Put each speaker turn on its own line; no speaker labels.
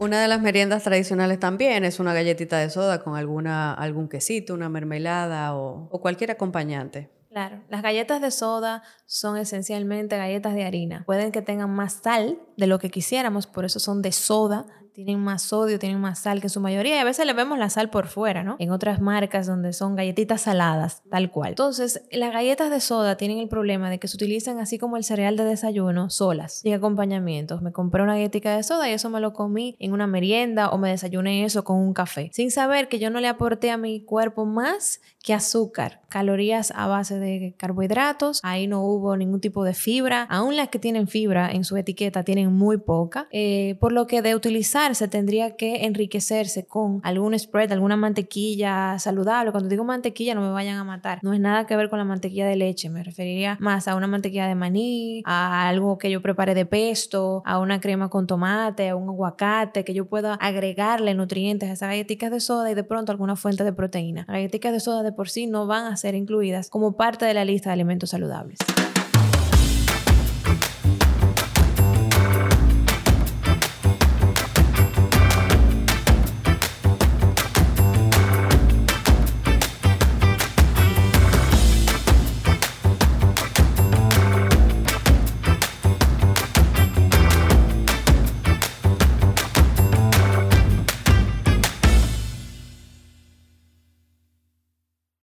Una de las meriendas tradicionales también es una galletita de soda con alguna, algún quesito, una mermelada o, o cualquier acompañante.
Claro, las galletas de soda son esencialmente galletas de harina. Pueden que tengan más sal de lo que quisiéramos, por eso son de soda, tienen más sodio, tienen más sal que en su mayoría y a veces le vemos la sal por fuera, ¿no? En otras marcas donde son galletitas saladas, tal cual. Entonces, las galletas de soda tienen el problema de que se utilizan así como el cereal de desayuno, solas, sin acompañamientos. Me compré una galletita de soda y eso me lo comí en una merienda o me desayuné eso con un café, sin saber que yo no le aporté a mi cuerpo más que azúcar, calorías a base de carbohidratos, ahí no hubo ningún tipo de fibra, aún las que tienen fibra en su etiqueta tienen muy poca, eh, por lo que de utilizarse tendría que enriquecerse con algún spread, alguna mantequilla saludable. Cuando digo mantequilla no me vayan a matar, no es nada que ver con la mantequilla de leche, me referiría más a una mantequilla de maní, a algo que yo prepare de pesto, a una crema con tomate, a un aguacate, que yo pueda agregarle nutrientes a esas galletitas de soda y de pronto alguna fuente de proteína. Las galletitas de soda de por sí no van a ser incluidas como parte de la lista de alimentos saludables.